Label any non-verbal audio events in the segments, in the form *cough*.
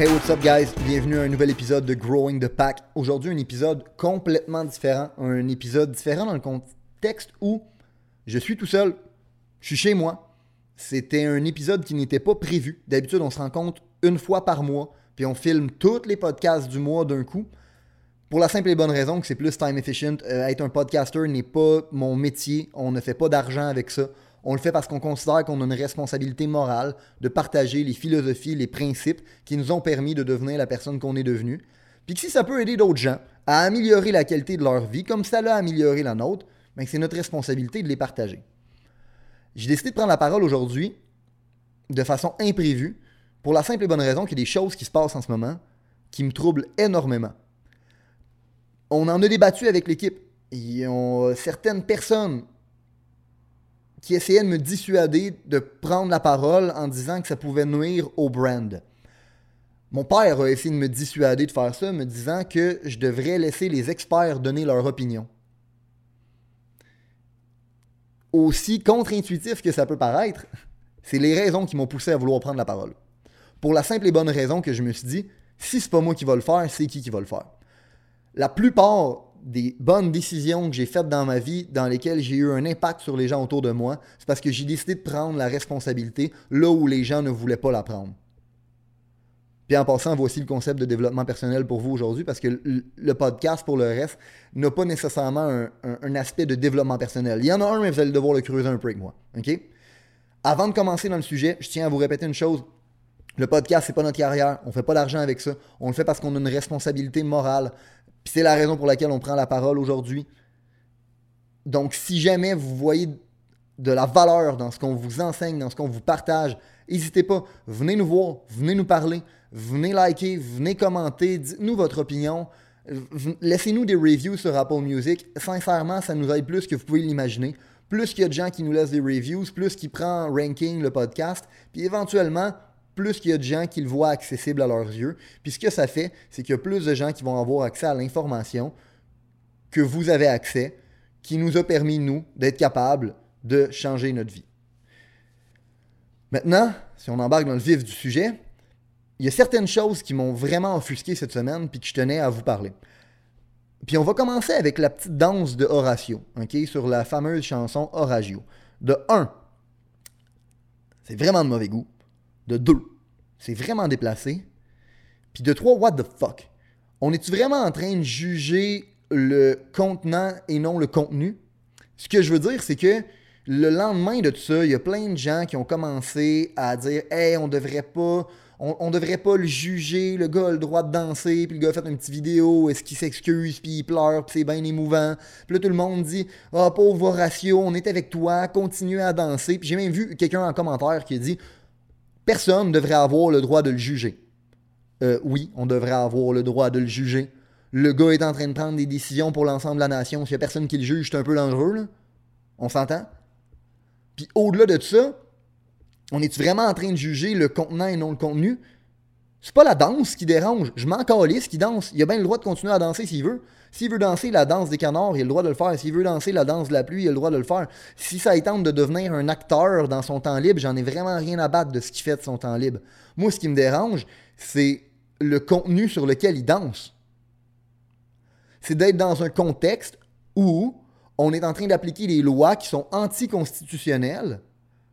Hey, what's up, guys? Bienvenue à un nouvel épisode de Growing the Pack. Aujourd'hui, un épisode complètement différent. Un épisode différent dans le contexte où je suis tout seul. Je suis chez moi. C'était un épisode qui n'était pas prévu. D'habitude, on se rencontre une fois par mois, puis on filme tous les podcasts du mois d'un coup. Pour la simple et bonne raison que c'est plus time efficient. Euh, être un podcaster n'est pas mon métier. On ne fait pas d'argent avec ça. On le fait parce qu'on considère qu'on a une responsabilité morale de partager les philosophies, les principes qui nous ont permis de devenir la personne qu'on est devenu. Puis que si ça peut aider d'autres gens à améliorer la qualité de leur vie, comme ça l'a amélioré la nôtre, ben c'est notre responsabilité de les partager. J'ai décidé de prendre la parole aujourd'hui de façon imprévue pour la simple et bonne raison qu'il y a des choses qui se passent en ce moment qui me troublent énormément. On en a débattu avec l'équipe. Il y a certaines personnes qui essayait de me dissuader de prendre la parole en disant que ça pouvait nuire au brand. Mon père a essayé de me dissuader de faire ça, me disant que je devrais laisser les experts donner leur opinion. Aussi contre-intuitif que ça peut paraître, c'est les raisons qui m'ont poussé à vouloir prendre la parole. Pour la simple et bonne raison que je me suis dit, si c'est pas moi qui va le faire, c'est qui qui va le faire? La plupart des bonnes décisions que j'ai faites dans ma vie, dans lesquelles j'ai eu un impact sur les gens autour de moi, c'est parce que j'ai décidé de prendre la responsabilité là où les gens ne voulaient pas la prendre. Puis en passant, voici le concept de développement personnel pour vous aujourd'hui, parce que le podcast, pour le reste, n'a pas nécessairement un, aspect de développement personnel. Il y en a un, mais vous allez devoir le creuser un peu avec moi. Avant de commencer dans le sujet, je tiens à vous répéter une chose. Le podcast, c'est pas notre carrière. On fait pas d'argent avec ça. On le fait parce qu'on a une responsabilité morale. Puis c'est la raison pour laquelle on prend la parole aujourd'hui. Donc, si jamais vous voyez de la valeur dans ce qu'on vous enseigne, dans ce qu'on vous partage, n'hésitez pas, venez nous voir, venez nous parler, venez liker, venez commenter, dites-nous votre opinion. Laissez-nous des reviews sur Apple Music. Sincèrement, ça nous aide plus que vous pouvez l'imaginer. Plus qu'il y a de gens qui nous laissent des reviews, plus qui prend ranking le podcast. Puis éventuellement, plus qu'il y a de gens qui le voient accessible à leurs yeux. Puis ce que ça fait, c'est qu'il y a plus de gens qui vont avoir accès à l'information que vous avez accès, qui nous a permis, nous, d'être capables de changer notre vie. Maintenant, si on embarque dans le vif du sujet, il y a certaines choses qui m'ont vraiment offusqué cette semaine puis que je tenais à vous parler. Puis on va commencer avec la petite danse de Horatio, OK, sur la fameuse chanson Horatio. De 1, c'est vraiment de mauvais goût. De 2, c'est vraiment déplacé. Puis de trois, what the fuck? On est-tu vraiment en train de juger le contenant et non le contenu? Ce que je veux dire, c'est que le lendemain de tout ça, il y a plein de gens qui ont commencé à dire Hey, on devrait pas. On, devrait pas le juger, le gars a le droit de danser, puis le gars a fait une petite vidéo, est-ce qu'il s'excuse, puis il pleure, puis c'est bien émouvant. Puis là, tout le monde dit Ah, oh, pauvre Horatio, on est avec toi, continue à danser. Puis j'ai même vu quelqu'un en commentaire qui a dit Personne devrait avoir le droit de le juger. Euh, oui, on devrait avoir le droit de le juger. Le gars est en train de prendre des décisions pour l'ensemble de la nation. S'il n'y a personne qui le juge, c'est un peu dangereux. On s'entend? Puis au-delà de ça, on est vraiment en train de juger le contenant et non le contenu? C'est pas la danse qui dérange. Je m'en calisse qui danse. Il a bien le droit de continuer à danser s'il veut. S'il veut danser la danse des canards, il a le droit de le faire. S'il veut danser la danse de la pluie, il a le droit de le faire. Si ça tente de devenir un acteur dans son temps libre, j'en ai vraiment rien à battre de ce qu'il fait de son temps libre. Moi, ce qui me dérange, c'est le contenu sur lequel il danse. C'est d'être dans un contexte où on est en train d'appliquer des lois qui sont anticonstitutionnelles.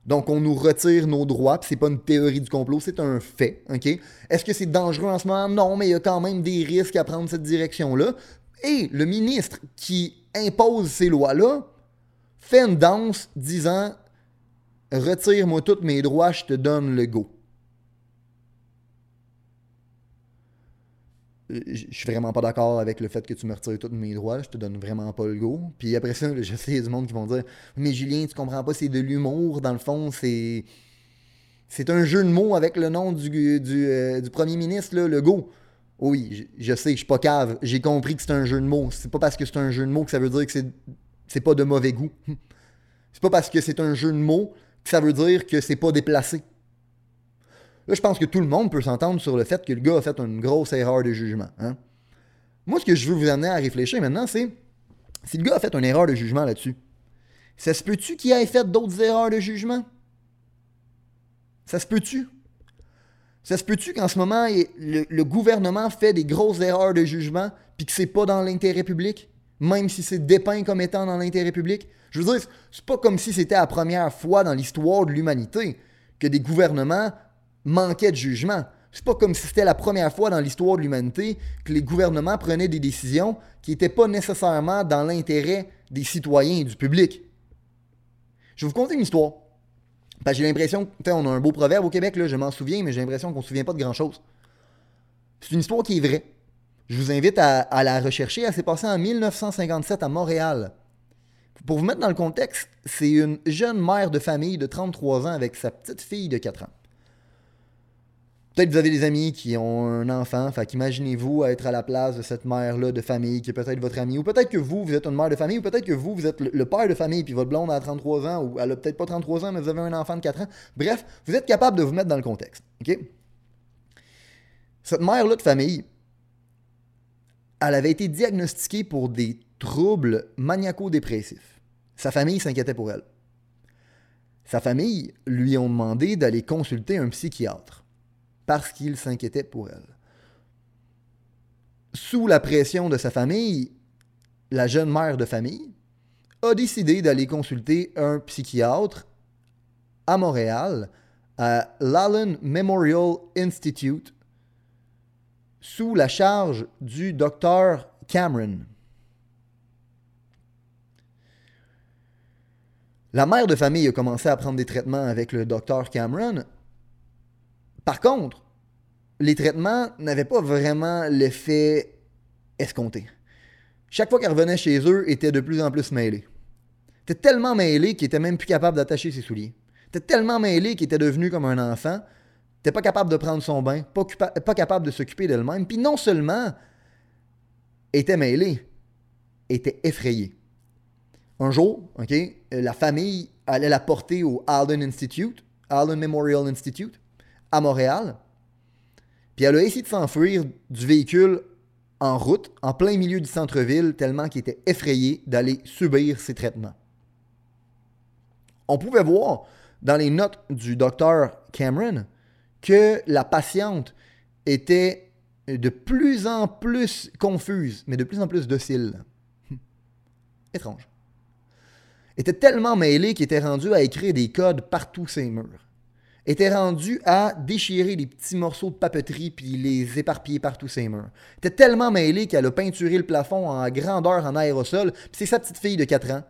Donc, on nous retire nos droits, puis c'est pas une théorie du complot, c'est un fait, OK? Est-ce que c'est dangereux en ce moment? Non, mais il y a quand même des risques à prendre cette direction-là. Et le ministre qui impose ces lois-là fait une danse disant Retire-moi tous mes droits, je te donne le go. Je suis vraiment pas d'accord avec le fait que tu me retires tous mes droits, je te donne vraiment pas le go. Puis après ça, *laughs* je sais, il y a du monde qui vont dire Mais Julien, tu comprends pas, c'est de l'humour, dans le fond, c'est. C'est un jeu de mots avec le nom du, du, euh, premier ministre, le go. Oui, je, sais, je suis pas cave. J'ai compris que c'est un jeu de mots. C'est pas parce que c'est un jeu de mots que ça veut dire que c'est, c'est pas de mauvais goût. *laughs* C'est pas parce que c'est un jeu de mots que ça veut dire que c'est pas déplacé. Là, je pense que tout le monde peut s'entendre sur le fait que le gars a fait une grosse erreur de jugement. Hein. Moi, ce que je veux vous amener à réfléchir maintenant, c'est si le gars a fait une erreur de jugement là-dessus, ça se peut-tu qu'il ait fait d'autres erreurs de jugement? Ça se peut-tu? Ça se peut-tu qu'en ce moment, le, gouvernement fait des grosses erreurs de jugement puis que c'est pas dans l'intérêt public, même si c'est dépeint comme étant dans l'intérêt public? Je veux dire, c'est pas comme si c'était la première fois dans l'histoire de l'humanité que des gouvernements manquaient de jugement. C'est pas comme si c'était la première fois dans l'histoire de l'humanité que les gouvernements prenaient des décisions qui n'étaient pas nécessairement dans l'intérêt des citoyens et du public. Je vais vous conter une histoire j'ai l'impression, on a un beau proverbe au Québec, je m'en souviens, mais j'ai l'impression qu'on ne se souvient pas de grand-chose. C'est une histoire qui est vraie. Je vous invite à, la rechercher. Elle s'est passée en 1957 à Montréal. Pour vous mettre dans le contexte, c'est une jeune mère de famille de 33 ans avec sa petite fille de 4 ans. Peut-être que vous avez des amis qui ont un enfant, fait qu'imaginez-vous être à la place de cette mère-là de famille qui est peut-être votre amie, ou peut-être que vous, vous êtes une mère de famille, ou peut-être que vous, vous êtes le, père de famille, puis votre blonde a 33 ans, ou elle a peut-être pas 33 ans, mais vous avez un enfant de 4 ans. Bref, vous êtes capable de vous mettre dans le contexte. OK? Cette mère-là de famille, elle avait été diagnostiquée pour des troubles maniaco-dépressifs. Sa famille s'inquiétait pour elle. Sa famille lui ont demandé d'aller consulter un psychiatre parce qu'il s'inquiétait pour elle. Sous la pression de sa famille, la jeune mère de famille a décidé d'aller consulter un psychiatre à Montréal, à l'Allen Memorial Institute, sous la charge du docteur Cameron. La mère de famille a commencé à prendre des traitements avec le docteur Cameron par contre, les traitements n'avaient pas vraiment l'effet escompté. Chaque fois qu'elle revenait chez eux, était de plus en plus mêlé. était tellement mêlé qu'il était même plus capable d'attacher ses souliers. était tellement mêlé qu'il était devenu comme un enfant. n'était pas capable de prendre son bain, pas, capable de s'occuper d'elle-même. Puis non seulement était mêlé, était effrayé. Un jour, la famille allait la porter au Allen Institute, Allen Memorial Institute à Montréal. Puis elle a essayé de s'enfuir du véhicule en route, en plein milieu du centre-ville, tellement qu'il était effrayé d'aller subir ces traitements. On pouvait voir dans les notes du docteur Cameron que la patiente était de plus en plus confuse, mais de plus en plus docile. *laughs* Étrange. était tellement mêlée qu'il était rendu à écrire des codes partout ses murs était rendu à déchirer les petits morceaux de papeterie puis les éparpiller partout ses murs. était tellement mêlé qu'elle a peinturé le plafond en grandeur en aérosol, puis c'est sa petite fille de 4 ans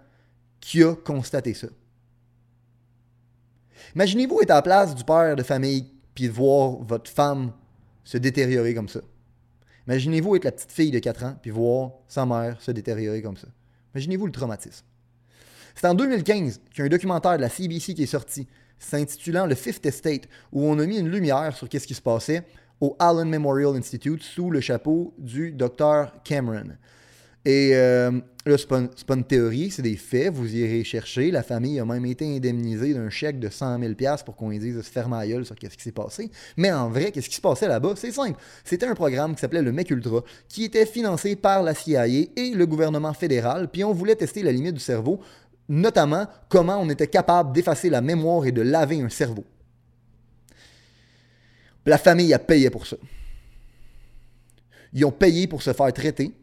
qui a constaté ça. Imaginez-vous être à la place du père de famille puis voir votre femme se détériorer comme ça. Imaginez-vous être la petite fille de 4 ans puis voir sa mère se détériorer comme ça. Imaginez-vous le traumatisme. C'est en 2015 qu'il y a un documentaire de la CBC qui est sorti s'intitulant Le Fifth Estate, où on a mis une lumière sur ce qui se passait au Allen Memorial Institute sous le chapeau du docteur Cameron. Et euh, là, ce n'est pas, une théorie, c'est des faits, vous irez chercher. La famille a même été indemnisée d'un chèque de 100 000 pour qu'on dise se ferme à gueule sur ce qui s'est passé. Mais en vrai, qu'est-ce qui se passait là-bas? C'est simple. C'était un programme qui s'appelait le MEC Ultra, qui était financé par la CIA et le gouvernement fédéral, puis on voulait tester la limite du cerveau notamment comment on était capable d'effacer la mémoire et de laver un cerveau. La famille a payé pour ça. Ils ont payé pour se faire traiter.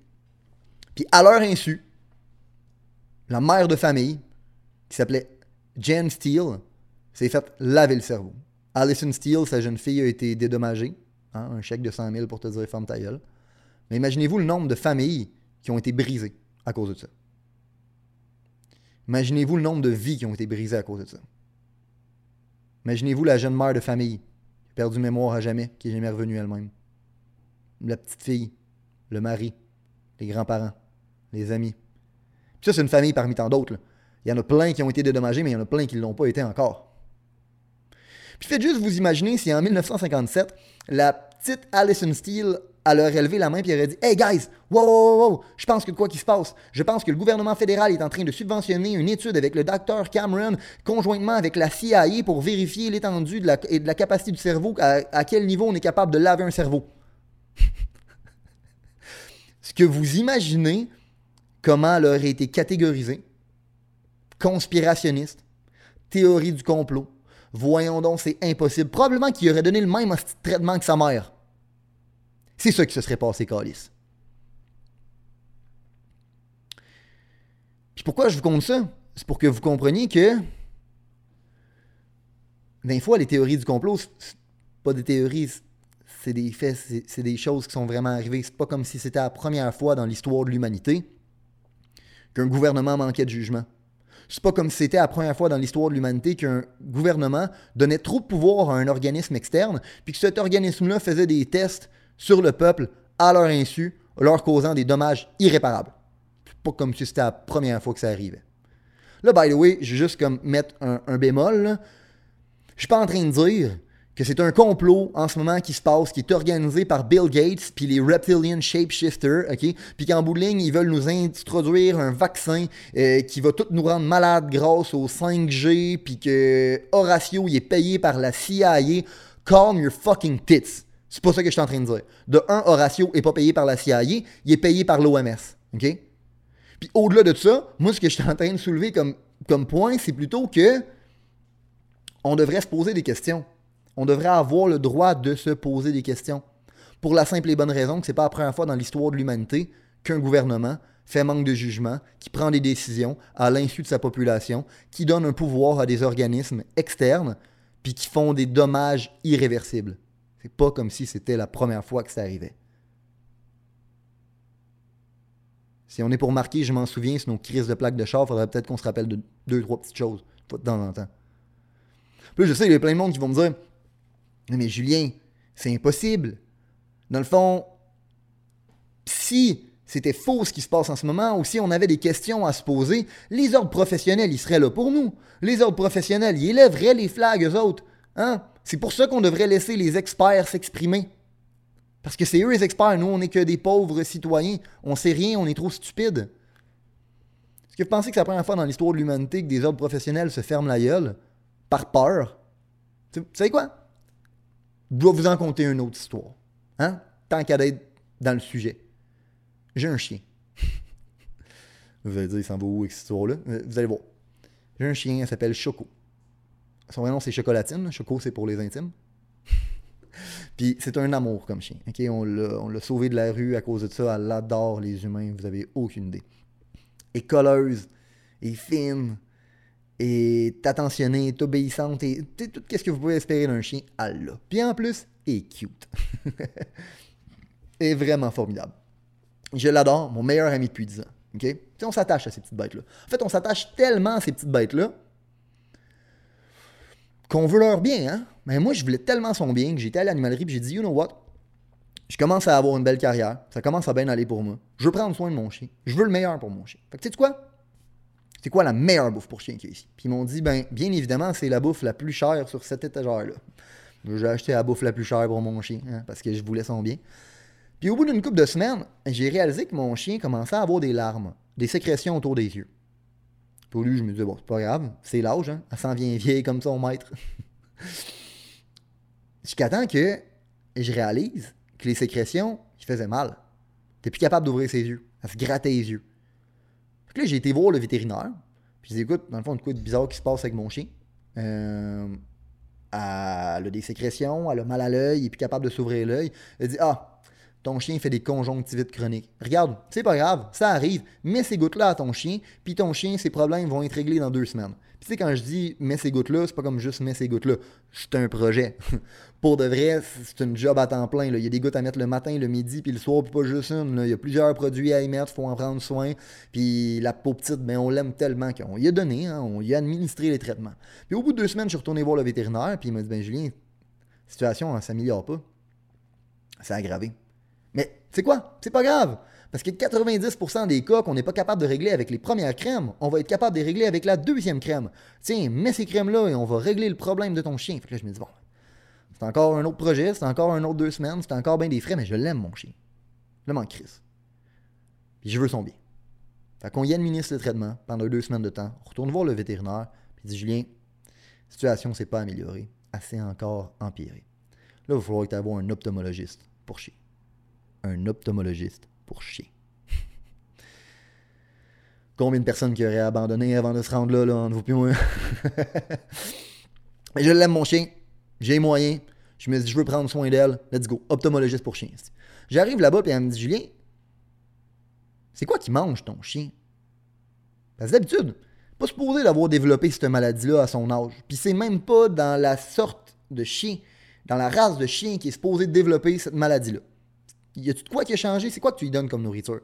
Puis à leur insu, la mère de famille, qui s'appelait Jen Steele, s'est fait laver le cerveau. Alison Steele, sa jeune fille, a été dédommagée. Hein, un chèque de 100 000 pour te dire femme ta gueule. Mais imaginez-vous le nombre de familles qui ont été brisées à cause de ça. Imaginez-vous le nombre de vies qui ont été brisées à cause de ça. Imaginez-vous la jeune mère de famille qui a perdu mémoire à jamais, qui n'est jamais revenue elle-même. La petite fille, le mari, les grands-parents, les amis. Puis ça, c'est une famille parmi tant d'autres. Il y en a plein qui ont été dédommagés, mais il y en a plein qui ne l'ont pas été encore. Puis faites juste vous imaginer si en 1957, la petite Alison Steele elle aurait levé la main et aurait dit Hey guys, wow, wow, wow, je pense que quoi qu'il se passe, je pense que le gouvernement fédéral est en train de subventionner une étude avec le docteur Cameron conjointement avec la CIA pour vérifier l'étendue de la, et de la capacité du cerveau, à, à quel niveau on est capable de laver un cerveau. *laughs* Ce que vous imaginez comment elle aurait été catégorisée conspirationniste, théorie du complot. Voyons donc, c'est impossible. Probablement qu'il aurait donné le même traitement que sa mère. C'est ça qui se serait passé, Calis. Puis pourquoi je vous compte ça? C'est pour que vous compreniez que des fois, les théories du complot, c'est pas des théories, c'est des faits, c'est des choses qui sont vraiment arrivées. C'est pas comme si c'était la première fois dans l'histoire de l'humanité qu'un gouvernement manquait de jugement. C'est pas comme si c'était la première fois dans l'histoire de l'humanité qu'un gouvernement donnait trop de pouvoir à un organisme externe, puis que cet organisme-là faisait des tests sur le peuple à leur insu, leur causant des dommages irréparables. Pas comme si c'était la première fois que ça arrivait. Là, by the way, je vais juste comme mettre un, bémol. Je suis pas en train de dire que c'est un complot en ce moment qui se passe, qui est organisé par Bill Gates puis les Reptilian Shapeshifters, ok? Puis qu'en bout ils veulent nous introduire un vaccin euh, qui va tout nous rendre malades grâce au 5G, puis que Horatio, il est payé par la CIA. Calm your fucking tits. C'est pas ça que je suis en train de dire. De un, Horatio est pas payé par la CIA, il est payé par l'OMS, ok? Puis au-delà de ça, moi, ce que je suis en train de soulever comme, comme point, c'est plutôt que on devrait se poser des questions on devrait avoir le droit de se poser des questions. Pour la simple et bonne raison que c'est pas la première fois dans l'histoire de l'humanité qu'un gouvernement fait manque de jugement, qui prend des décisions à l'insu de sa population, qui donne un pouvoir à des organismes externes, puis qui font des dommages irréversibles. C'est pas comme si c'était la première fois que ça arrivait. Si on est pour marquer, je m'en souviens, sur nos crises de plaques de char, faudrait peut-être qu'on se rappelle de deux, trois petites choses de temps en temps. Puis je sais, il y a plein de monde qui vont me dire mais Julien, c'est impossible. Dans le fond, si c'était faux ce qui se passe en ce moment, ou si on avait des questions à se poser, les ordres professionnels, ils seraient là pour nous. Les ordres professionnels, ils élèveraient les flags, eux autres. Hein? C'est pour ça qu'on devrait laisser les experts s'exprimer. Parce que c'est eux les experts, nous, on n'est que des pauvres citoyens. On sait rien, on est trop stupides. Est-ce que vous pensez que c'est la première fois dans l'histoire de l'humanité que des ordres professionnels se ferment la gueule par peur? Vous savez quoi? Je dois vous en conter une autre histoire. Hein? Tant qu'à être dans le sujet. J'ai un chien. *laughs* vous allez dire, il s'en va où avec cette histoire-là? Euh, vous allez voir. J'ai un chien, il s'appelle Choco. Son vrai nom, c'est Chocolatine. Choco, c'est pour les intimes. *laughs* Puis c'est un amour comme chien. On l'a sauvé de la rue à cause de ça. Elle adore les humains. Vous avez aucune idée. Et colleuse. Et fine est attentionnée, est obéissante, et tout ce que vous pouvez espérer d'un chien, elle l'a. Puis en plus, elle est cute. *laughs* est vraiment formidable. Je l'adore, mon meilleur ami depuis 10 ans. On s'attache à ces petites bêtes-là. En fait, on s'attache tellement à ces petites bêtes-là qu'on veut leur bien, hein? Mais moi, je voulais tellement son bien que j'étais à l'animalerie et j'ai dit, you know what? Je commence à avoir une belle carrière. Ça commence à bien aller pour moi. Je veux prendre soin de mon chien. Je veux le meilleur pour mon chien. Fait que tu sais quoi? c'est quoi la meilleure bouffe pour chien qu'il y a ici? Puis ils m'ont dit, ben, bien évidemment, c'est la bouffe la plus chère sur cette étagère-là. J'ai acheté la bouffe la plus chère pour mon chien, hein, parce que je voulais son bien. Puis au bout d'une couple de semaines, j'ai réalisé que mon chien commençait à avoir des larmes, des sécrétions autour des yeux. Lui, je me disais, bon, c'est pas grave, c'est l'âge, hein, elle s'en vient vieille comme son maître. *laughs* Jusqu'à temps que je réalise que les sécrétions, il faisaient mal. T'es plus capable d'ouvrir ses yeux. Elle se grattait les yeux là, j'ai été voir le vétérinaire. Puis j'ai dit, écoute, dans le fond, une de bizarre qui se passe avec mon chien? Euh, elle a des sécrétions, elle a mal à l'œil, il est plus capable de s'ouvrir l'œil. Elle dit, ah, ton chien fait des conjonctivites chroniques. Regarde, c'est pas grave, ça arrive. Mets ces gouttes-là à ton chien, puis ton chien, ses problèmes vont être réglés dans deux semaines. Puis tu sais, quand je dis mets ces gouttes-là, c'est pas comme juste mets ces gouttes-là. C'est un projet. *laughs* Pour de vrai, c'est une job à temps plein. Il y a des gouttes à mettre le matin, le midi, puis le soir, puis pas juste une. Il y a plusieurs produits à y mettre, faut en prendre soin. Puis la peau petite, ben, on l'aime tellement qu'on y a donné, hein, on y a administré les traitements. Puis au bout de deux semaines, je suis retourné voir le vétérinaire, puis il m'a dit, ben Julien, situation, ne s'améliore pas. C'est aggravé. C'est quoi? C'est pas grave. Parce que 90% des cas qu'on n'est pas capable de régler avec les premières crèmes, on va être capable de les régler avec la deuxième crème. Tiens, mets ces crèmes-là et on va régler le problème de ton chien. Fait que là, je me dis, bon, C'est encore un autre projet, c'est encore un autre deux semaines, c'est encore bien des frais, mais je l'aime, mon chien. Je l'aime en crise. Puis je veux son bien. Fait qu'on y administre le traitement pendant deux semaines de temps. On retourne voir le vétérinaire, puis dit Julien, la situation s'est pas améliorée, s'est encore empirée. Là, il va falloir que tu un optomologiste pour chien. Un optomologiste pour chien. *laughs* Combien de personnes qui auraient abandonné avant de se rendre là, là, en vous plus moi? *laughs* je l'aime, mon chien. J'ai les moyens. Je me dis, je veux prendre soin d'elle. Let's go. Optomologiste pour chien. J'arrive là-bas, puis elle me dit, Julien, c'est quoi qui mange ton chien? Parce que d'habitude, pas supposé d'avoir développé cette maladie-là à son âge. Puis c'est même pas dans la sorte de chien, dans la race de chien qui est supposé développer cette maladie-là. Y a-tu de quoi qui a changé? C'est quoi que tu lui donnes comme nourriture?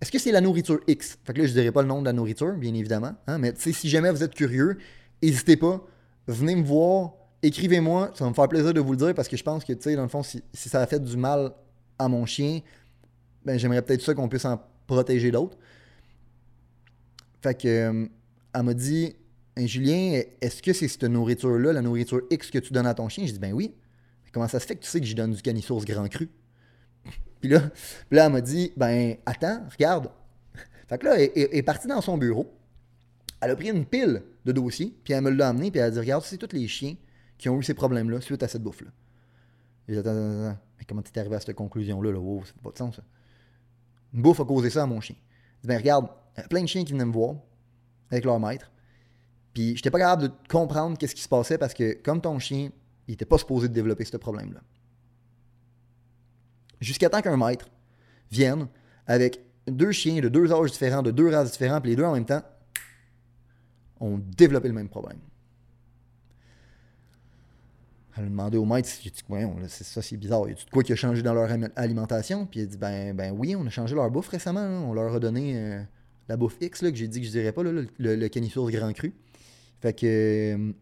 Est-ce que c'est la nourriture X? Fait que là, je dirais pas le nom de la nourriture, bien évidemment. Hein, mais si jamais vous êtes curieux, n'hésitez pas. Venez me voir, écrivez-moi. Ça va me faire plaisir de vous le dire parce que je pense que, tu sais, dans le fond, si, ça a fait du mal à mon chien, ben, j'aimerais peut-être ça qu'on puisse en protéger d'autres. Fait que, euh, elle m'a dit, Julien, est-ce que c'est cette nourriture-là, la nourriture X que tu donnes à ton chien? J'ai dit, ben oui. comment ça se fait que tu sais que j'y donne du canisource grand cru? Puis là, là, elle m'a dit Ben, attends, regarde. Fait que là, elle, est partie dans son bureau. Elle a pris une pile de dossiers, puis elle me l'a amené, puis elle a dit Regarde, c'est tous les chiens qui ont eu ces problèmes-là suite à cette bouffe-là. J'ai dit Attends, attends, attends. Mais comment t'es arrivé à cette conclusion-là là? Oh, ça fait pas de sens, ça. Une bouffe a causé ça à mon chien. J'ai dit Ben, regarde, il y a plein de chiens qui venaient me voir avec leur maître. Puis j'étais pas capable de comprendre qu'est-ce qui se passait parce que, comme ton chien, il était pas supposé de développer ce problème-là jusqu'à temps qu'un maître vienne avec deux chiens de deux âges différents, de deux races différentes, puis les deux en même temps ont développé le même problème. Elle a demandé au maître, si c'est ça, c'est bizarre. Y a de quoi qui a changé dans leur alimentation? Puis il a dit, ben, ben oui, on a changé leur bouffe récemment. On leur a donné euh, la bouffe X, là, que j'ai dit que je dirais pas, le, le, canisource grand cru. Fait que, euh,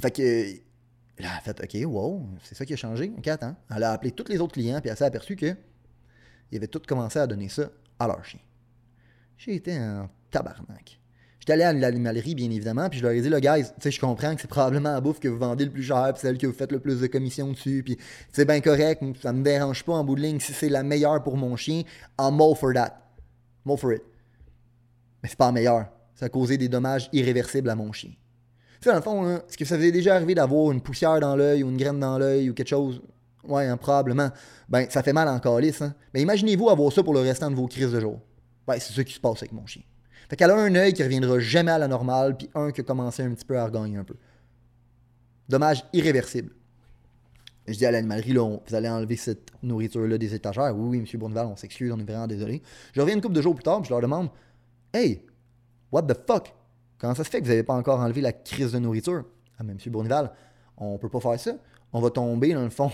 fait que elle a fait OK, wow, c'est ça qui a changé. OK, attends. Elle a appelé tous les autres clients, puis elle s'est aperçue qu'ils avaient tous commencé à donner ça à leur chien. J'ai été en tabarnak. J'étais allé à l'animalerie, bien évidemment, puis je leur ai dit, là, guys, tu sais, je comprends que c'est probablement la bouffe que vous vendez le plus cher, puis celle que vous faites le plus de commission dessus, puis c'est bien correct, ça me dérange pas en bout de ligne. Si c'est la meilleure pour mon chien, I'm all for that. I'm all for it. Mais c'est pas la meilleure. Ça a causé des dommages irréversibles à mon chien. Sais, dans le fond, est-ce que ça vous est déjà arrivé d'avoir une poussière dans l'œil ou une graine dans l'œil ou quelque chose? Ouais, hein, probablement. Ben, ça fait mal en calice. Hein? Mais imaginez-vous avoir ça pour le restant de vos crises de jour. Ouais, c'est ça qui se passe avec mon chien. Fait qu'elle a un œil qui reviendra jamais à la normale, puis un qui a commencé un petit peu à regagner un peu. Dommage irréversible. Je dis à l'animalerie, là, vous allez enlever cette nourriture-là des étagères. Oui, oui, M. Bourneval, on s'excuse, on est vraiment désolé. Je reviens une couple de jours plus tard, puis je leur demande Hey, what the fuck? Comment ça se fait que vous n'avez pas encore enlevé la crise de nourriture? Ah, mais M. Bournival, on ne peut pas faire ça. On va tomber, dans le fond,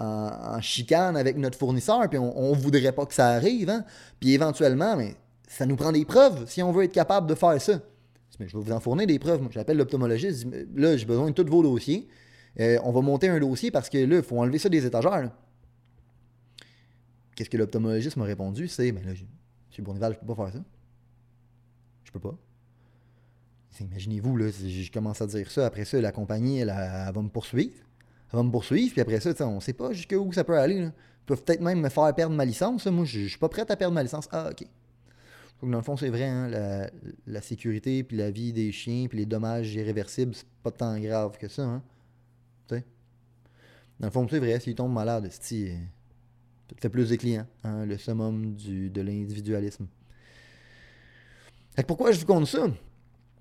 en, chicane avec notre fournisseur, puis on ne voudrait pas que ça arrive. Hein? Puis éventuellement, ça nous prend des preuves si on veut être capable de faire ça. Mais je vais vous en fournir des preuves. J'appelle l'optomologiste, là, j'ai besoin de tous vos dossiers. Euh, on va monter un dossier parce que là, il faut enlever ça des étagères. Qu'est-ce que l'optomologiste m'a répondu? C'est, mais ben là, M. Bournival, je peux pas faire ça. Je peux pas. Imaginez-vous, là, je commence à dire ça, après ça, la compagnie, elle, va me poursuivre. Elle va me poursuivre, puis après ça, on ne sait pas jusqu'où ça peut aller. Ils peuvent peut-être même me faire perdre ma licence. Moi, je ne suis pas prêt à perdre ma licence. Ah, OK. Donc, dans le fond, c'est vrai, hein, la, sécurité, puis la vie des chiens, puis les dommages irréversibles, c'est pas tant grave que ça. Hein? Dans le fond, c'est vrai, s'ils tombent malades, c'est fait plus de clients, hein, le summum de l'individualisme. Pourquoi je vous compte ça?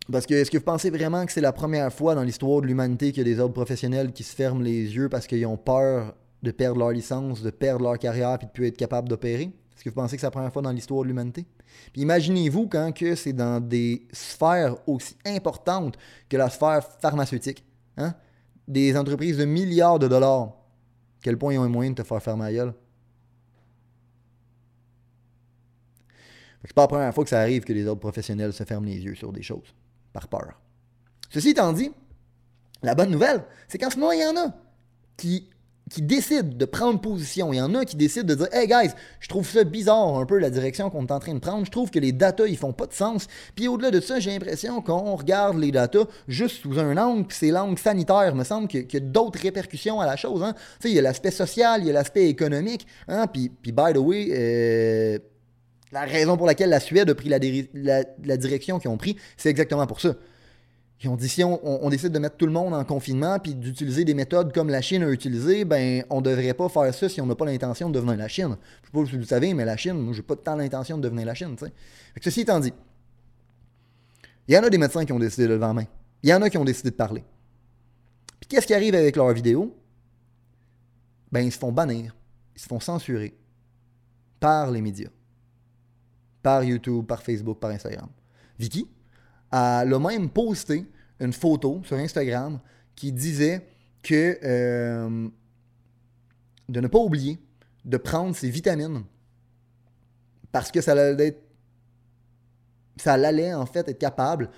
Parce que est-ce que vous pensez vraiment que c'est la première fois dans l'histoire de l'humanité qu'il y a des ordres professionnels qui se ferment les yeux parce qu'ils ont peur de perdre leur licence, de perdre leur carrière puis de ne plus être capable d'opérer? Est-ce que vous pensez que c'est la première fois dans l'histoire de l'humanité? Puis imaginez-vous quand que c'est dans des sphères aussi importantes que la sphère pharmaceutique. Hein? Des entreprises de milliards de dollars. Quel point ils ont les moyens de te faire fermer la gueule? C'est pas la première fois que ça arrive que les ordres professionnels se ferment les yeux sur des choses par peur. Ceci étant dit, la bonne nouvelle, c'est qu'en ce moment, il y en a qui, qui décident de prendre position. Il y en a qui décident de dire Hey guys, je trouve ça bizarre un peu la direction qu'on est en train de prendre. Je trouve que les datas, ils font pas de sens. Puis au-delà de ça, j'ai l'impression qu'on regarde les datas juste sous un angle, puis c'est l'angle sanitaire. Il me semble qu'il y a, d'autres répercussions à la chose. Hein. Tu sais, il y a l'aspect social, il y a l'aspect économique. Hein. Puis, by the way, euh, la raison pour laquelle la Suède a pris la, direction qu'ils ont pris, c'est exactement pour ça. Ils ont dit si on, décide de mettre tout le monde en confinement puis d'utiliser des méthodes comme la Chine a utilisé, ben on devrait pas faire ça si on n'a pas l'intention de devenir la Chine. Je sais pas si vous le savez, mais la Chine, moi j'ai pas tant l'intention de devenir la Chine. Ceci étant dit, il y en a des médecins qui ont décidé de lever la main. Il y en a qui ont décidé de parler. Puis qu'est-ce qui arrive avec leurs vidéos? Ben ils se font bannir, ils se font censurer par les médias. Par YouTube, par Facebook, par Instagram. Vicky, a même posté une photo sur Instagram qui disait que euh, de ne pas oublier de prendre ses vitamines parce que ça allait, être, ça allait en fait être capable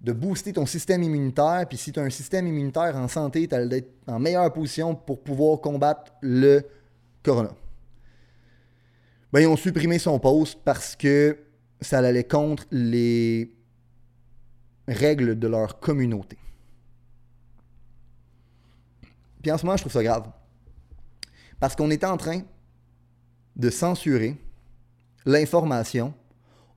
de booster ton système immunitaire. Puis si tu as un système immunitaire en santé, tu allais être en meilleure position pour pouvoir combattre le corona. Ben, ils ont supprimé son post parce que ça allait contre les règles de leur communauté. Puis en ce moment, je trouve ça grave. Parce qu'on est en train de censurer l'information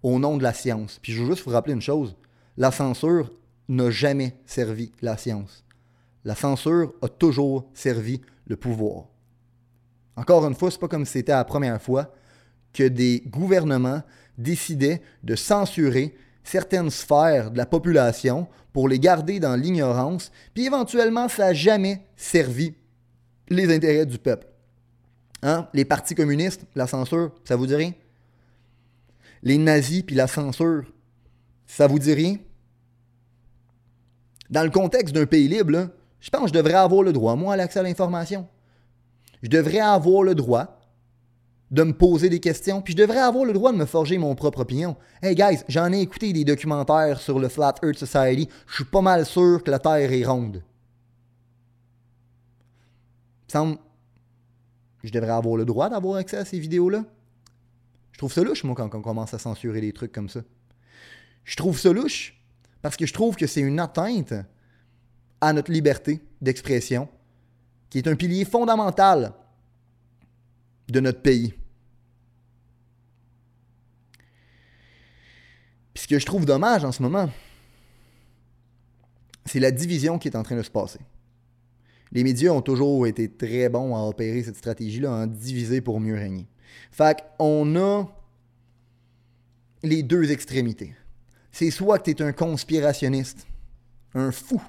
au nom de la science. Puis je veux juste vous rappeler une chose, la censure n'a jamais servi la science. La censure a toujours servi le pouvoir. Encore une fois, c'est pas comme si c'était la première fois que des gouvernements décidaient de censurer certaines sphères de la population pour les garder dans l'ignorance, puis éventuellement, ça n'a jamais servi les intérêts du peuple. Hein? Les partis communistes, la censure, ça vous dit rien? Les nazis puis la censure, ça vous dit rien? Dans le contexte d'un pays libre, je pense que je devrais avoir le droit, moi, à l'accès à l'information. Je devrais avoir le droit de me poser des questions, puis je devrais avoir le droit de me forger mon propre opinion. Hey guys, j'en ai écouté des documentaires sur le Flat Earth Society, je suis pas mal sûr que la Terre est ronde. Il semble je devrais avoir le droit d'avoir accès à ces vidéos-là. Je trouve ça louche, moi, quand on commence à censurer des trucs comme ça. Je trouve ça louche parce que je trouve que c'est une atteinte à notre liberté d'expression, qui est un pilier fondamental de notre pays. Puis ce que je trouve dommage en ce moment, c'est la division qui est en train de se passer. Les médias ont toujours été très bons à opérer cette stratégie-là, en diviser pour mieux régner. Fait qu'on a les deux extrémités. C'est soit que tu es un conspirationniste, un fou,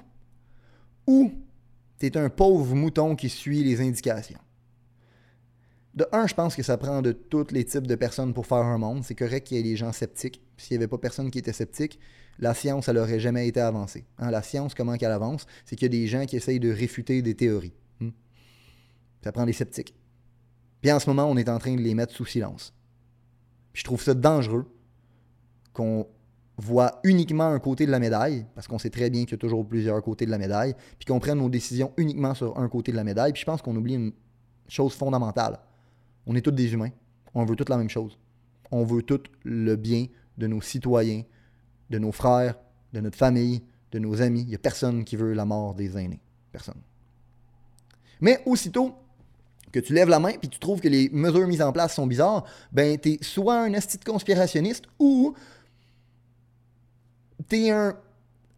ou tu es un pauvre mouton qui suit les indications. De un, je pense que ça prend de tous les types de personnes pour faire un monde. C'est correct qu'il y ait des gens sceptiques. S'il n'y avait pas personne qui était sceptique, la science, elle n'aurait jamais été avancée. Hein, la science, comment qu'elle avance? C'est qu'il y a des gens qui essayent de réfuter des théories. Hmm. Ça prend des sceptiques. Puis en ce moment, on est en train de les mettre sous silence. Je trouve ça dangereux qu'on voit uniquement un côté de la médaille, parce qu'on sait très bien qu'il y a toujours plusieurs côtés de la médaille, puis qu'on prenne nos décisions uniquement sur un côté de la médaille. Puis je pense qu'on oublie une chose fondamentale on est tous des humains. On veut tous la même chose. On veut tout le bien de nos citoyens, de nos frères, de notre famille, de nos amis. Il n'y a personne qui veut la mort des aînés. Personne. Mais aussitôt que tu lèves la main et tu trouves que les mesures mises en place sont bizarres, ben es soit un esti conspirationniste ou tu es un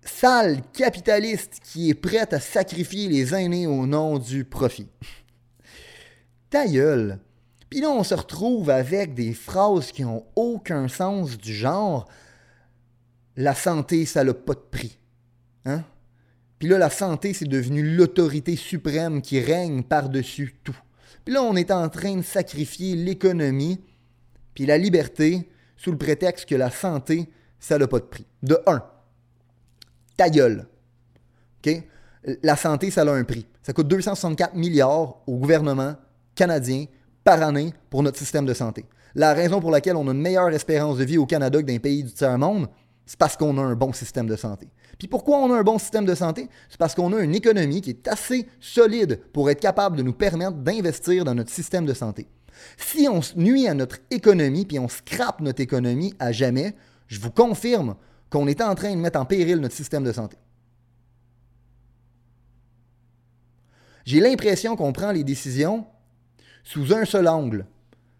sale capitaliste qui est prêt à sacrifier les aînés au nom du profit. *laughs* Ta gueule! Puis là, on se retrouve avec des phrases qui n'ont aucun sens du genre La santé, ça n'a pas de prix. Hein? Puis là, la santé, c'est devenu l'autorité suprême qui règne par-dessus tout. Puis là, on est en train de sacrifier l'économie puis la liberté sous le prétexte que la santé, ça n'a pas de prix. De un, ta gueule. La santé, ça a un prix. Ça coûte 264 milliards au gouvernement canadien par année pour notre système de santé. La raison pour laquelle on a une meilleure espérance de vie au Canada que dans les pays du tiers-monde, C'est parce qu'on a un bon système de santé. Puis pourquoi on a un bon système de santé? C'est parce qu'on a une économie qui est assez solide pour être capable de nous permettre d'investir dans notre système de santé. Si on nuit à notre économie, puis on scrape notre économie à jamais, je vous confirme qu'on est en train de mettre en péril notre système de santé. J'ai l'impression qu'on prend les décisions sous un seul angle,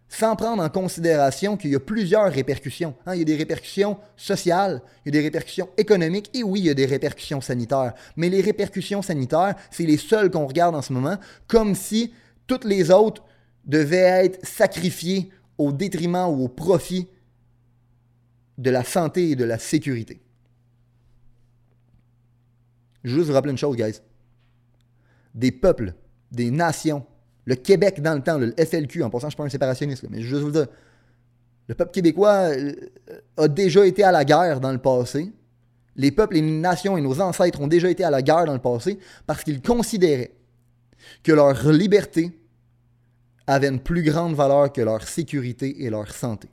sans prendre en considération qu'il y a plusieurs répercussions. Hein. il y a des répercussions sociales, il y a des répercussions économiques et oui, il y a des répercussions sanitaires. Mais les répercussions sanitaires, c'est les seules qu'on regarde en ce moment, comme si toutes les autres devaient être sacrifiées au détriment ou au profit de la santé et de la sécurité. Je veux juste vous rappeler une chose, guys. Des peuples, des nations, le Québec dans le temps, le FLQ, en passant, je ne suis pas un séparationniste, mais je veux juste vous dire, le peuple québécois euh, a déjà été à la guerre dans le passé. Les peuples, les nations et nos ancêtres ont déjà été à la guerre dans le passé parce qu'ils considéraient que leur liberté avait une plus grande valeur que leur sécurité et leur santé.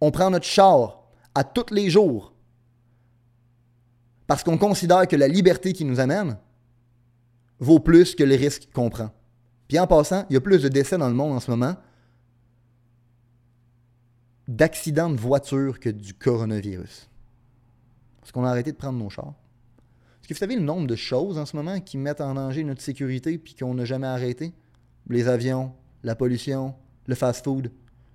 On prend notre char à tous les jours parce qu'on considère que la liberté qui nous amène vaut plus que les risques qu'on prend. Puis en passant, il y a plus de décès dans le monde en ce moment d'accidents de voiture que du coronavirus. Est-ce qu'on a arrêté de prendre nos chars? Est-ce que vous savez le nombre de choses en ce moment qui mettent en danger notre sécurité puis qu'on n'a jamais arrêté? Les avions, la pollution, le fast-food.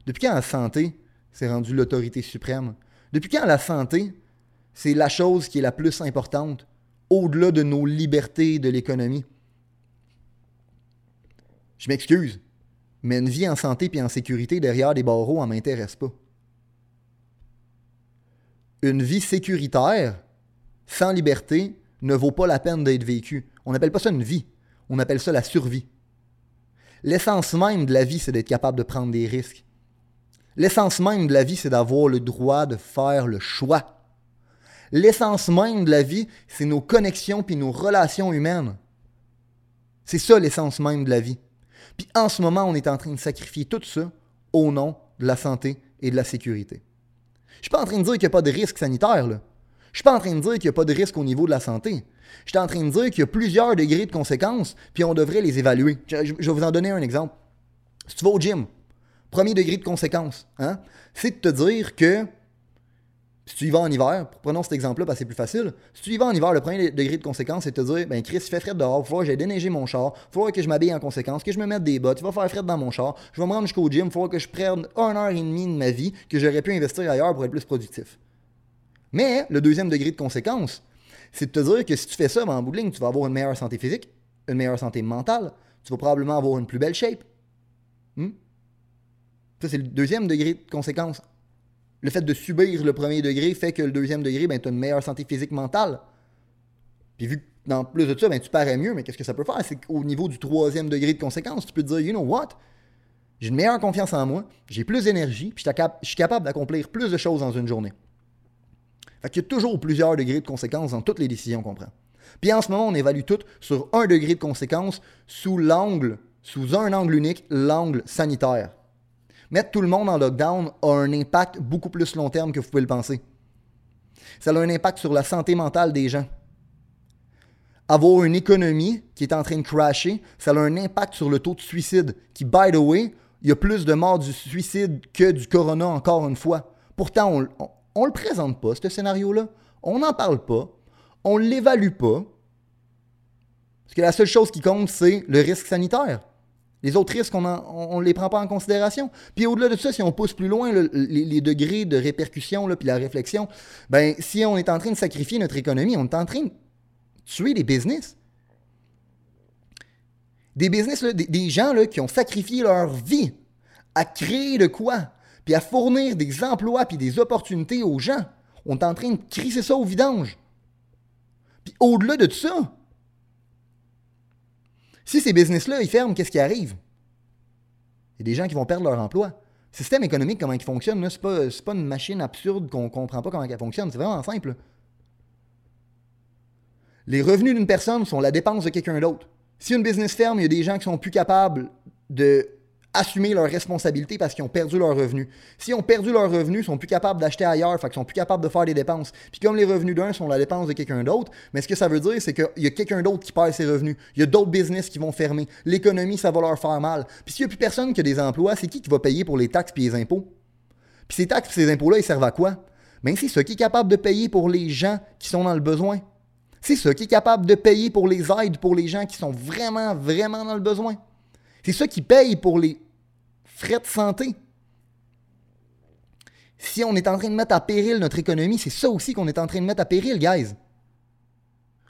Depuis quand la santé s'est rendue l'autorité suprême? Depuis quand la santé, c'est la chose qui est la plus importante au-delà de nos libertés de l'économie? Je m'excuse, mais une vie en santé et en sécurité derrière des barreaux, ne m'intéresse pas. Une vie sécuritaire, sans liberté, ne vaut pas la peine d'être vécue. On n'appelle pas ça une vie, on appelle ça la survie. L'essence même de la vie, c'est d'être capable de prendre des risques. L'essence même de la vie, c'est d'avoir le droit de faire le choix. L'essence même de la vie, c'est nos connexions puis nos relations humaines. C'est ça l'essence même de la vie. Puis en ce moment, on est en train de sacrifier tout ça au nom de la santé et de la sécurité. Je suis pas en train de dire qu'il n'y a pas de risque sanitaire, là. Je suis pas en train de dire qu'il n'y a pas de risque au niveau de la santé. Je suis en train de dire qu'il y a plusieurs degrés de conséquences, puis on devrait les évaluer. Je, vais vous en donner un exemple. Si tu vas au gym, premier degré de conséquence, hein, c'est de te dire que si tu y vas en hiver, prenons cet exemple-là parce que c'est plus facile. Si tu y vas en hiver, le premier degré de conséquence, c'est de te dire ben Chris, il fait frais dehors, il va que j'aille déneiger mon char, il va que je m'habille en conséquence, que je me mette des bottes, il va faire frais dans mon char, je vais me rendre jusqu'au gym, il va que je prenne une heure et demie de ma vie que j'aurais pu investir ailleurs pour être plus productif. Mais le deuxième degré de conséquence, c'est de te dire que si tu fais ça, ben, en bout tu vas avoir une meilleure santé physique, une meilleure santé mentale, tu vas probablement avoir une plus belle shape. Hmm? Ça, c'est le deuxième degré de conséquence le fait de subir le premier degré fait que le deuxième degré, ben, tu as une meilleure santé physique mentale. Puis vu que dans plus de ça, ben, tu parais mieux, mais qu'est-ce que ça peut faire? C'est qu'au niveau du troisième degré de conséquence, tu peux te dire, you know what? J'ai une meilleure confiance en moi, j'ai plus d'énergie, puis je suis capable d'accomplir plus de choses dans une journée. Fait qu'il y a toujours plusieurs degrés de conséquences dans toutes les décisions qu'on prend. Puis en ce moment, on évalue tout sur un degré de conséquence sous l'angle, sous un angle unique, l'angle sanitaire mettre tout le monde en lockdown a un impact beaucoup plus long terme que vous pouvez le penser. Ça a un impact sur la santé mentale des gens. Avoir une économie qui est en train de crasher, ça a un impact sur le taux de suicide, qui, by the way, il y a plus de morts du suicide que du corona encore une fois. Pourtant, on ne le présente pas, ce scénario-là. On n'en parle pas. On l'évalue pas. Parce que la seule chose qui compte, c'est le risque sanitaire. Les autres risques, on ne les prend pas en considération. Puis au-delà de ça, si on pousse plus loin les, degrés de répercussion, puis la réflexion, ben si on est en train de sacrifier notre économie, on est en train de tuer des business. Des business, des, gens là, qui ont sacrifié leur vie à créer de quoi, puis à fournir des emplois puis des opportunités aux gens. On est en train de crisser ça au vidange. Puis au-delà de ça, si ces business-là, ils ferment, qu'est-ce qui arrive? Il y a des gens qui vont perdre leur emploi. Le système économique, comment il fonctionne, ce n'est pas, pas, une machine absurde qu'on ne comprend pas comment elle fonctionne. C'est vraiment simple. Les revenus d'une personne sont la dépense de quelqu'un d'autre. Si une business ferme, il y a des gens qui sont plus capables de assumer leurs responsabilités parce qu'ils ont perdu leurs revenus. S'ils ont perdu leurs revenus, ils sont plus capables d'acheter ailleurs, fait qu'ils sont plus capables de faire des dépenses. Puis comme les revenus d'un sont la dépense de quelqu'un d'autre, mais ce que ça veut dire, c'est qu'il y a quelqu'un d'autre qui perd ses revenus. Il y a d'autres business qui vont fermer. L'économie, ça va leur faire mal. Puis s'il n'y a plus personne qui a des emplois, c'est qui qui va payer pour les taxes et les impôts? Puis ces taxes et ces impôts-là, ils servent à quoi? Ben, c'est ceux qui est capable de payer pour les gens qui sont dans le besoin. C'est ceux qui est capable de payer pour les aides pour les gens qui sont vraiment, vraiment dans le besoin. C'est ceux qui payent pour les frais de santé. Si on est en train de mettre à péril notre économie, c'est ça aussi qu'on est en train de mettre à péril, guys.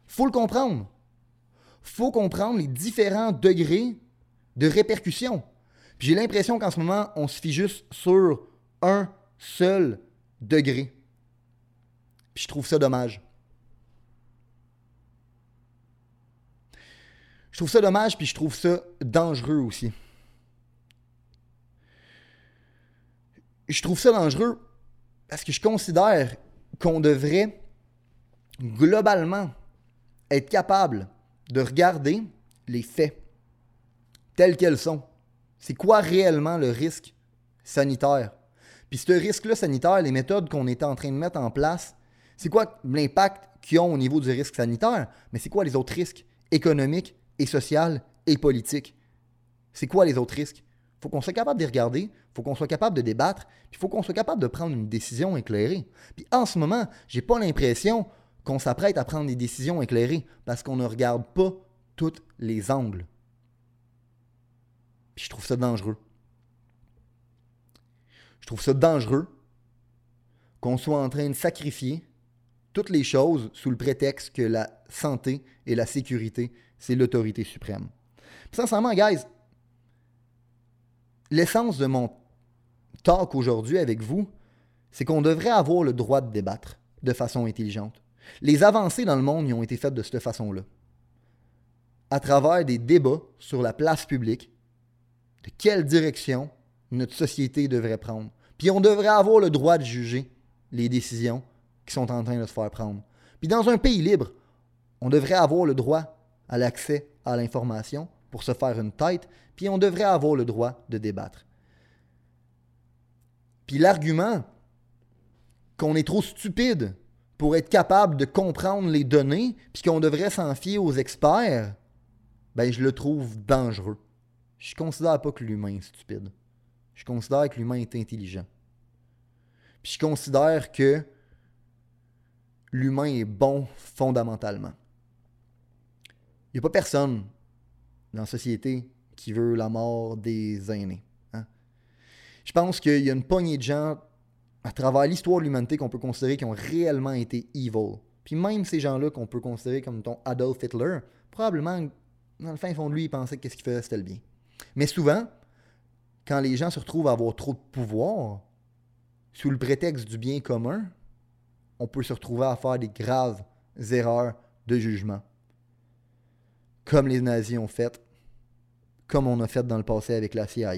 Faut le comprendre. Faut comprendre les différents degrés de répercussion. J'ai l'impression qu'en ce moment, on se fie juste sur un seul degré. Puis je trouve ça dommage. Je trouve ça dommage, puis je trouve ça dangereux aussi. Je trouve ça dangereux parce que je considère qu'on devrait globalement être capable de regarder les faits tels qu'elles sont. C'est quoi réellement le risque sanitaire? Puis ce risque-là sanitaire, les méthodes qu'on est en train de mettre en place, c'est quoi l'impact qu'ils ont au niveau du risque sanitaire? Mais c'est quoi les autres risques économiques, et social et politique. C'est quoi les autres risques? Il faut qu'on soit capable de regarder, il faut qu'on soit capable de débattre, puis il faut qu'on soit capable de prendre une décision éclairée. Puis en ce moment, j'ai pas l'impression qu'on s'apprête à prendre des décisions éclairées parce qu'on ne regarde pas tous les angles. Puis je trouve ça dangereux. Je trouve ça dangereux qu'on soit en train de sacrifier toutes les choses sous le prétexte que la santé et la sécurité c'est l'autorité suprême. Puis, sincèrement, guys, l'essence de mon talk aujourd'hui avec vous, c'est qu'on devrait avoir le droit de débattre de façon intelligente. Les avancées dans le monde ont été faites de cette façon-là. À travers des débats sur la place publique, de quelle direction notre société devrait prendre. Puis on devrait avoir le droit de juger les décisions qui sont en train de se faire prendre. Puis dans un pays libre, on devrait avoir le droit à l'accès à l'information pour se faire une tête, puis on devrait avoir le droit de débattre. Puis l'argument qu'on est trop stupide pour être capable de comprendre les données, puis qu'on devrait s'en fier aux experts, ben je le trouve dangereux. Je considère pas que l'humain est stupide. Je considère que l'humain est intelligent. Puis je considère que l'humain est bon fondamentalement. Il n'y a pas personne dans la société qui veut la mort des aînés. Hein. Je pense qu'il y a une poignée de gens à travers l'histoire de l'humanité qu'on peut considérer qui ont réellement été evil. Puis même ces gens-là qu'on peut considérer comme ton Adolf Hitler, probablement, dans le fin fond de lui, ils pensaient que ce qu'il faisait, c'était le bien. Mais souvent, quand les gens se retrouvent à avoir trop de pouvoir, sous le prétexte du bien commun, on peut se retrouver à faire des graves erreurs de jugement comme les nazis ont fait, comme on a fait dans le passé avec la CIA.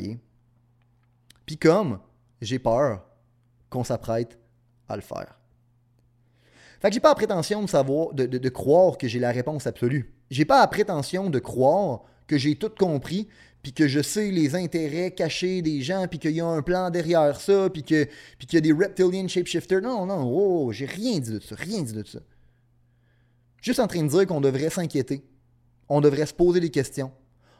Puis comme j'ai peur qu'on s'apprête à le faire. Fait que j'ai pas la prétention de croire que j'ai la réponse absolue. J'ai pas la prétention de croire que j'ai tout compris, puis que je sais les intérêts cachés des gens, puis qu'il y a un plan derrière ça, puis qu'il y a des reptilian shapeshifters. Non, non, oh, j'ai rien dit de ça, rien dit de ça. Juste en train de dire qu'on devrait s'inquiéter on devrait se poser des questions.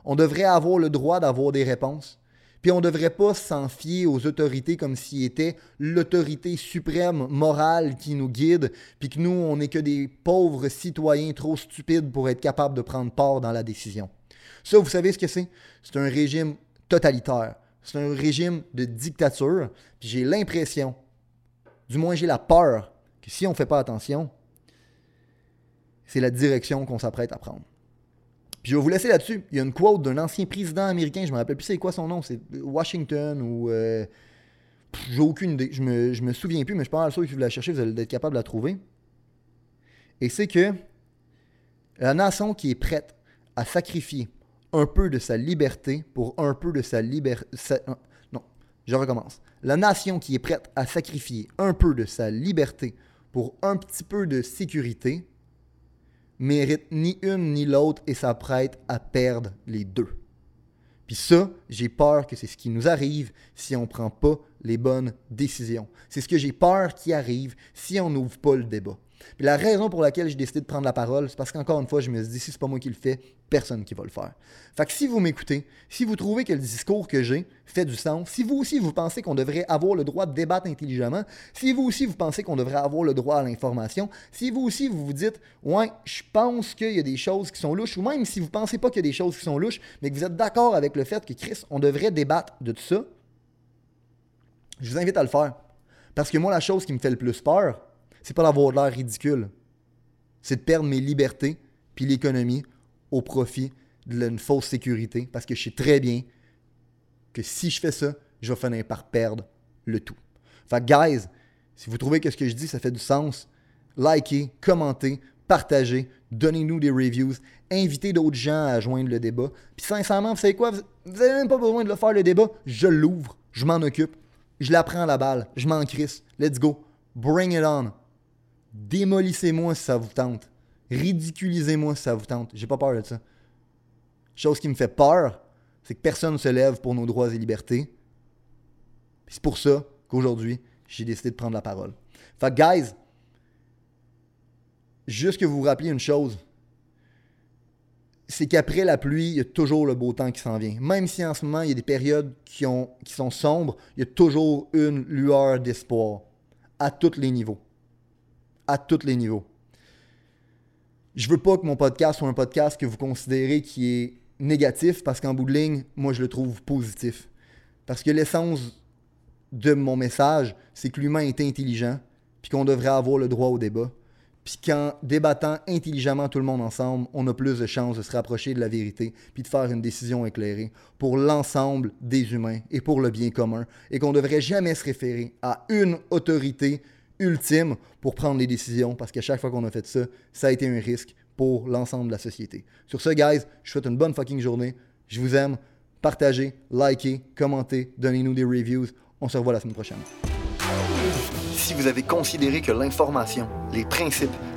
On devrait avoir le droit d'avoir des réponses. Puis on ne devrait pas s'en fier aux autorités comme s'ils étaient l'autorité suprême morale qui nous guide, puis que nous, on n'est que des pauvres citoyens trop stupides pour être capables de prendre part dans la décision. Ça, vous savez ce que c'est? C'est un régime totalitaire. C'est un régime de dictature. Puis j'ai l'impression, du moins j'ai la peur, que si on ne fait pas attention, c'est la direction qu'on s'apprête à prendre. Puis je vais vous laisser là-dessus. Il y a une quote d'un ancien président américain, je me rappelle plus c'est quoi son nom, c'est Washington ou. Euh, j'ai aucune idée. Je me, me souviens plus, mais je pense que si vous la chercher, vous allez être capable de la trouver. Et c'est que la nation qui est prête à sacrifier un peu de sa liberté pour un peu de sa liberté. Non, je recommence. La nation qui est prête à sacrifier un peu de sa liberté pour un petit peu de sécurité mérite ni une ni l'autre et s'apprête à perdre les deux. Puis ça, j'ai peur que c'est ce qui nous arrive si on ne prend pas les bonnes décisions. C'est ce que j'ai peur qui arrive si on n'ouvre pas le débat. Puis la raison pour laquelle j'ai décidé de prendre la parole, c'est parce qu'encore une fois, je me suis dit, si c'est pas moi qui le fais, personne qui va le faire. Fait que si vous m'écoutez, si vous trouvez que le discours que j'ai fait du sens, si vous aussi vous pensez qu'on devrait avoir le droit de débattre intelligemment, si vous aussi vous pensez qu'on devrait avoir le droit à l'information, si vous aussi vous vous dites, ouais, je pense qu'il y a des choses qui sont louches, ou même si vous pensez pas qu'il y a des choses qui sont louches, mais que vous êtes d'accord avec le fait que Chris, on devrait débattre de tout ça, je vous invite à le faire. Parce que moi, la chose qui me fait le plus peur, c'est pas d'avoir l'air ridicule. C'est de perdre mes libertés puis l'économie au profit d'une fausse sécurité parce que je sais très bien que si je fais ça, je vais finir par perdre le tout. Fait guys, si vous trouvez que ce que je dis, ça fait du sens, likez, commentez, partagez, donnez-nous des reviews, invitez d'autres gens à joindre le débat. Puis sincèrement, vous savez quoi? Vous n'avez même pas besoin de le faire le débat. Je l'ouvre, je m'en occupe, je la prends la balle, je m'en crisse. Let's go. Bring it on. Démolissez-moi si ça vous tente. Ridiculisez-moi si ça vous tente. J'ai pas peur de ça. Chose qui me fait peur, c'est que personne ne se lève pour nos droits et libertés. C'est pour ça qu'aujourd'hui, j'ai décidé de prendre la parole. Fait guys, juste que vous vous rappeliez une chose, c'est qu'après la pluie, il y a toujours le beau temps qui s'en vient. Même si en ce moment, il y a des périodes qui, ont, qui sont sombres, il y a toujours une lueur d'espoir à tous les niveaux à tous les niveaux. Je veux pas que mon podcast soit un podcast que vous considérez qui est négatif parce qu'en bout de ligne, moi je le trouve positif. Parce que l'essence de mon message, c'est que l'humain est intelligent, puis qu'on devrait avoir le droit au débat. Puis qu'en débattant intelligemment tout le monde ensemble, on a plus de chances de se rapprocher de la vérité, puis de faire une décision éclairée pour l'ensemble des humains et pour le bien commun, et qu'on ne devrait jamais se référer à une autorité ultime pour prendre les décisions parce qu'à chaque fois qu'on a fait ça, ça a été un risque pour l'ensemble de la société. Sur ce, guys, je vous souhaite une bonne fucking journée. Je vous aime. Partagez, likez, commentez, donnez-nous des reviews. On se revoit la semaine prochaine. Si vous avez considéré que l'information, les principes,